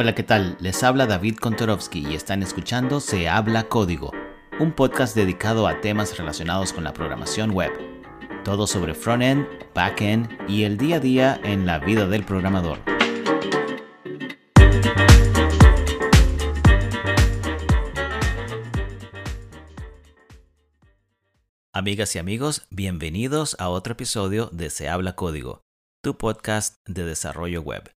Hola, ¿qué tal? Les habla David Kontorovsky y están escuchando Se habla código, un podcast dedicado a temas relacionados con la programación web. Todo sobre front-end, back-end y el día a día en la vida del programador. Amigas y amigos, bienvenidos a otro episodio de Se habla código, tu podcast de desarrollo web.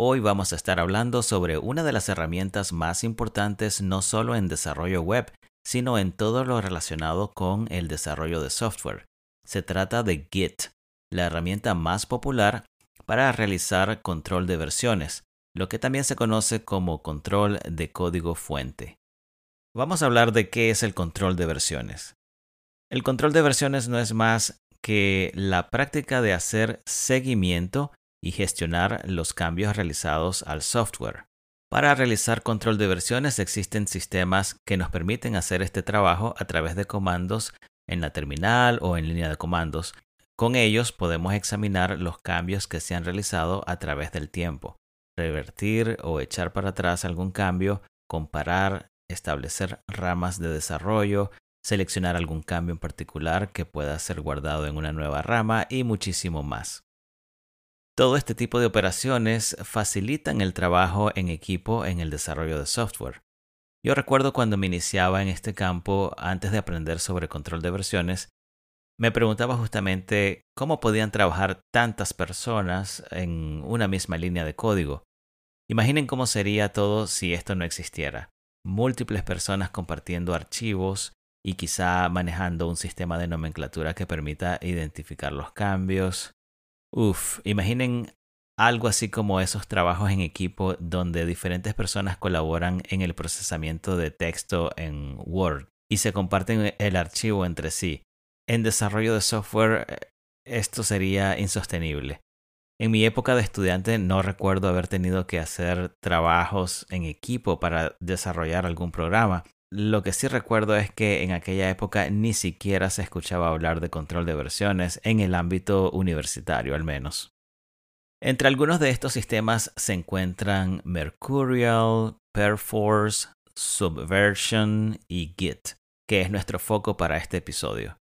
Hoy vamos a estar hablando sobre una de las herramientas más importantes no solo en desarrollo web, sino en todo lo relacionado con el desarrollo de software. Se trata de Git, la herramienta más popular para realizar control de versiones, lo que también se conoce como control de código fuente. Vamos a hablar de qué es el control de versiones. El control de versiones no es más que la práctica de hacer seguimiento y gestionar los cambios realizados al software. Para realizar control de versiones existen sistemas que nos permiten hacer este trabajo a través de comandos en la terminal o en línea de comandos. Con ellos podemos examinar los cambios que se han realizado a través del tiempo, revertir o echar para atrás algún cambio, comparar, establecer ramas de desarrollo, seleccionar algún cambio en particular que pueda ser guardado en una nueva rama y muchísimo más. Todo este tipo de operaciones facilitan el trabajo en equipo en el desarrollo de software. Yo recuerdo cuando me iniciaba en este campo antes de aprender sobre control de versiones, me preguntaba justamente cómo podían trabajar tantas personas en una misma línea de código. Imaginen cómo sería todo si esto no existiera. Múltiples personas compartiendo archivos y quizá manejando un sistema de nomenclatura que permita identificar los cambios, Uf, imaginen algo así como esos trabajos en equipo donde diferentes personas colaboran en el procesamiento de texto en Word y se comparten el archivo entre sí. En desarrollo de software eh, esto sería insostenible. En mi época de estudiante no recuerdo haber tenido que hacer trabajos en equipo para desarrollar algún programa, lo que sí recuerdo es que en aquella época ni siquiera se escuchaba hablar de control de versiones en el ámbito universitario al menos. Entre algunos de estos sistemas se encuentran Mercurial, Perforce, Subversion y Git, que es nuestro foco para este episodio.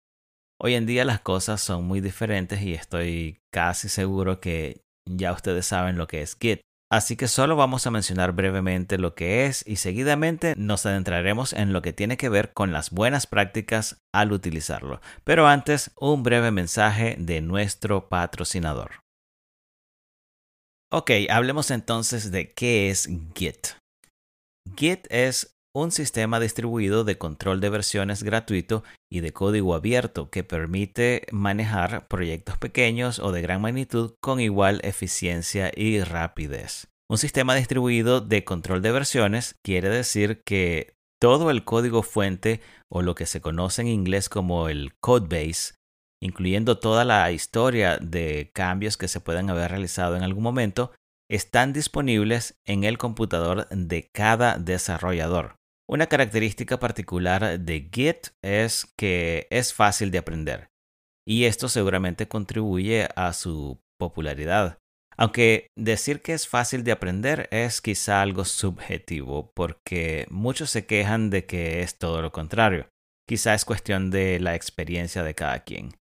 Hoy en día las cosas son muy diferentes y estoy casi seguro que ya ustedes saben lo que es Git, Así que solo vamos a mencionar brevemente lo que es y seguidamente nos adentraremos en lo que tiene que ver con las buenas prácticas al utilizarlo. Pero antes, un breve mensaje de nuestro patrocinador. Ok, hablemos entonces de qué es Git. Git es un sistema distribuido de control de versiones gratuito y de código abierto que permite manejar proyectos pequeños o de gran magnitud con igual eficiencia y rapidez. Un sistema distribuido de control de versiones quiere decir que todo el código fuente o lo que se conoce en inglés como el codebase, incluyendo toda la historia de cambios que se puedan haber realizado en algún momento, están disponibles en el computador de cada desarrollador. Una característica particular de Git es que es fácil de aprender y esto seguramente contribuye a su popularidad. Aunque decir que es fácil de aprender es quizá algo subjetivo porque muchos se quejan de que es todo lo contrario. Quizá es cuestión de la experiencia de cada quien.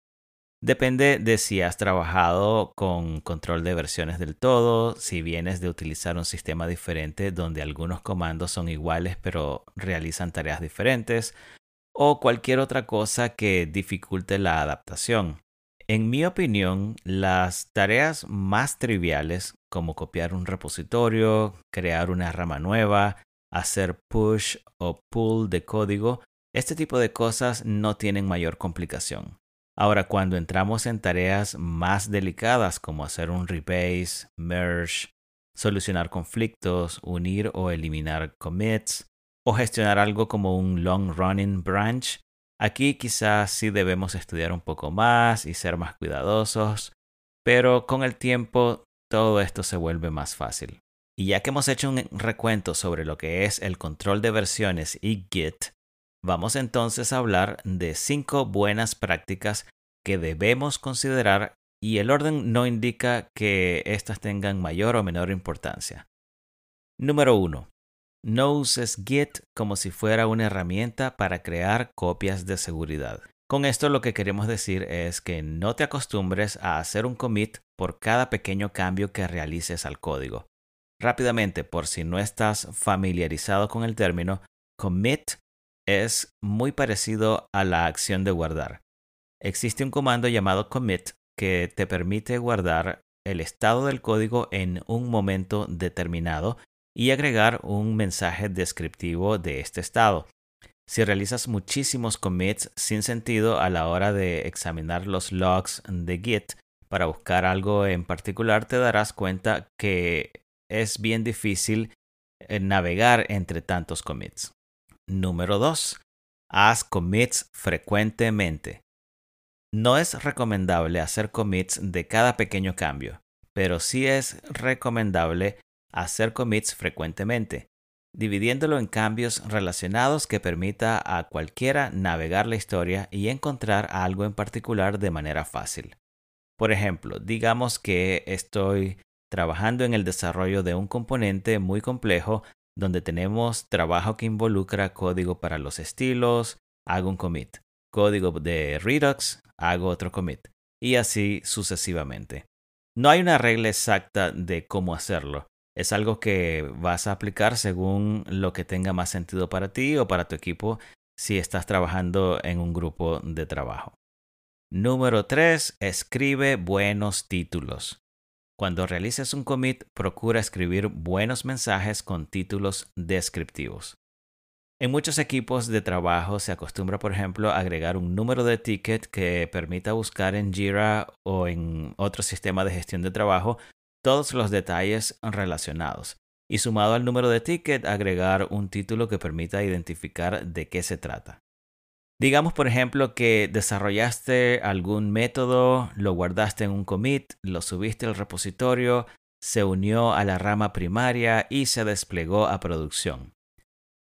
Depende de si has trabajado con control de versiones del todo, si vienes de utilizar un sistema diferente donde algunos comandos son iguales pero realizan tareas diferentes, o cualquier otra cosa que dificulte la adaptación. En mi opinión, las tareas más triviales, como copiar un repositorio, crear una rama nueva, hacer push o pull de código, este tipo de cosas no tienen mayor complicación. Ahora, cuando entramos en tareas más delicadas como hacer un rebase, merge, solucionar conflictos, unir o eliminar commits, o gestionar algo como un long running branch, aquí quizás sí debemos estudiar un poco más y ser más cuidadosos, pero con el tiempo todo esto se vuelve más fácil. Y ya que hemos hecho un recuento sobre lo que es el control de versiones y Git, Vamos entonces a hablar de cinco buenas prácticas que debemos considerar y el orden no indica que éstas tengan mayor o menor importancia. Número 1. No uses Git como si fuera una herramienta para crear copias de seguridad. Con esto lo que queremos decir es que no te acostumbres a hacer un commit por cada pequeño cambio que realices al código. Rápidamente, por si no estás familiarizado con el término, commit es muy parecido a la acción de guardar. Existe un comando llamado commit que te permite guardar el estado del código en un momento determinado y agregar un mensaje descriptivo de este estado. Si realizas muchísimos commits sin sentido a la hora de examinar los logs de Git para buscar algo en particular, te darás cuenta que es bien difícil eh, navegar entre tantos commits. Número 2. Haz commits frecuentemente. No es recomendable hacer commits de cada pequeño cambio, pero sí es recomendable hacer commits frecuentemente, dividiéndolo en cambios relacionados que permita a cualquiera navegar la historia y encontrar algo en particular de manera fácil. Por ejemplo, digamos que estoy trabajando en el desarrollo de un componente muy complejo donde tenemos trabajo que involucra código para los estilos, hago un commit, código de Redux, hago otro commit, y así sucesivamente. No hay una regla exacta de cómo hacerlo, es algo que vas a aplicar según lo que tenga más sentido para ti o para tu equipo si estás trabajando en un grupo de trabajo. Número 3. Escribe buenos títulos. Cuando realices un commit, procura escribir buenos mensajes con títulos descriptivos. En muchos equipos de trabajo se acostumbra, por ejemplo, agregar un número de ticket que permita buscar en Jira o en otro sistema de gestión de trabajo todos los detalles relacionados y sumado al número de ticket agregar un título que permita identificar de qué se trata. Digamos, por ejemplo, que desarrollaste algún método, lo guardaste en un commit, lo subiste al repositorio, se unió a la rama primaria y se desplegó a producción.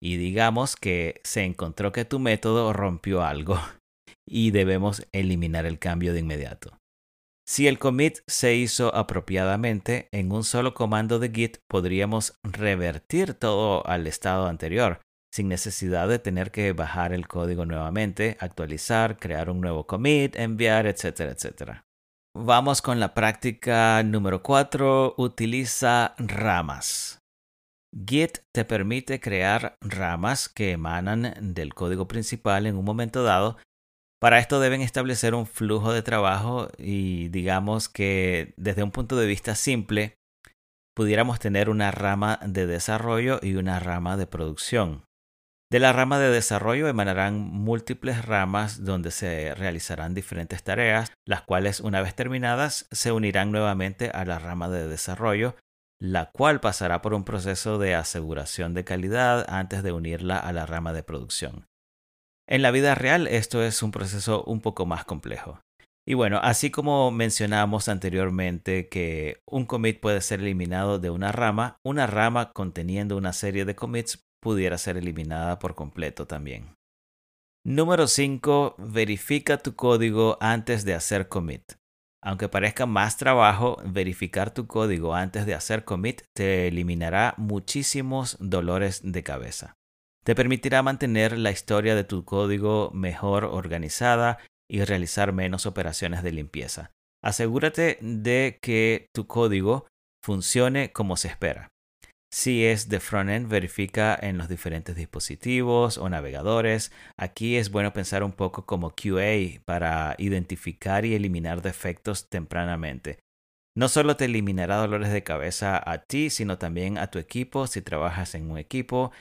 Y digamos que se encontró que tu método rompió algo y debemos eliminar el cambio de inmediato. Si el commit se hizo apropiadamente, en un solo comando de Git podríamos revertir todo al estado anterior, sin necesidad de tener que bajar el código nuevamente, actualizar, crear un nuevo commit, enviar, etcétera, etcétera. Vamos con la práctica número 4. Utiliza ramas. Git te permite crear ramas que emanan del código principal en un momento dado para esto deben establecer un flujo de trabajo y digamos que desde un punto de vista simple pudiéramos tener una rama de desarrollo y una rama de producción. De la rama de desarrollo emanarán múltiples ramas donde se realizarán diferentes tareas, las cuales una vez terminadas se unirán nuevamente a la rama de desarrollo, la cual pasará por un proceso de aseguración de calidad antes de unirla a la rama de producción. En la vida real esto es un proceso un poco más complejo. Y bueno, así como mencionamos anteriormente que un commit puede ser eliminado de una rama, una rama conteniendo una serie de commits pudiera ser eliminada por completo también. Número 5. Verifica tu código antes de hacer commit. Aunque parezca más trabajo, verificar tu código antes de hacer commit te eliminará muchísimos dolores de cabeza. Te permitirá mantener la historia de tu código mejor organizada y realizar menos operaciones de limpieza. Asegúrate de que tu código funcione como se espera. Si es de frontend, verifica en los diferentes dispositivos o navegadores. Aquí es bueno pensar un poco como QA para identificar y eliminar defectos tempranamente. No solo te eliminará dolores de cabeza a ti, sino también a tu equipo si trabajas en un equipo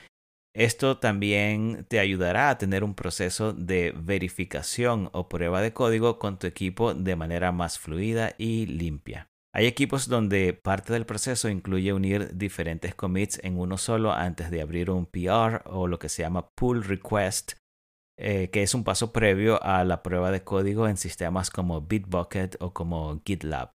esto también te ayudará a tener un proceso de verificación o prueba de código con tu equipo de manera más fluida y limpia. Hay equipos donde parte del proceso incluye unir diferentes commits en uno solo antes de abrir un PR o lo que se llama pull request, eh, que es un paso previo a la prueba de código en sistemas como Bitbucket o como GitLab.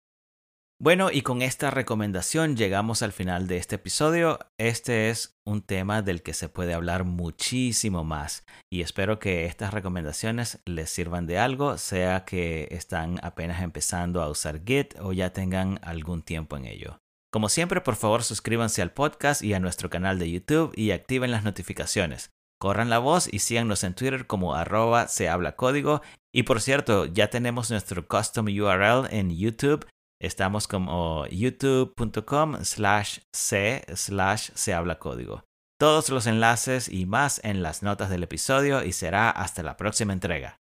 Bueno, y con esta recomendación llegamos al final de este episodio. Este es un tema del que se puede hablar muchísimo más y espero que estas recomendaciones les sirvan de algo, sea que están apenas empezando a usar Git o ya tengan algún tiempo en ello. Como siempre, por favor suscríbanse al podcast y a nuestro canal de YouTube y activen las notificaciones. Corran la voz y síganos en Twitter como arroba se habla código. Y por cierto, ya tenemos nuestro custom URL en YouTube. Estamos como youtube.com slash c slash se habla código. Todos los enlaces y más en las notas del episodio y será hasta la próxima entrega.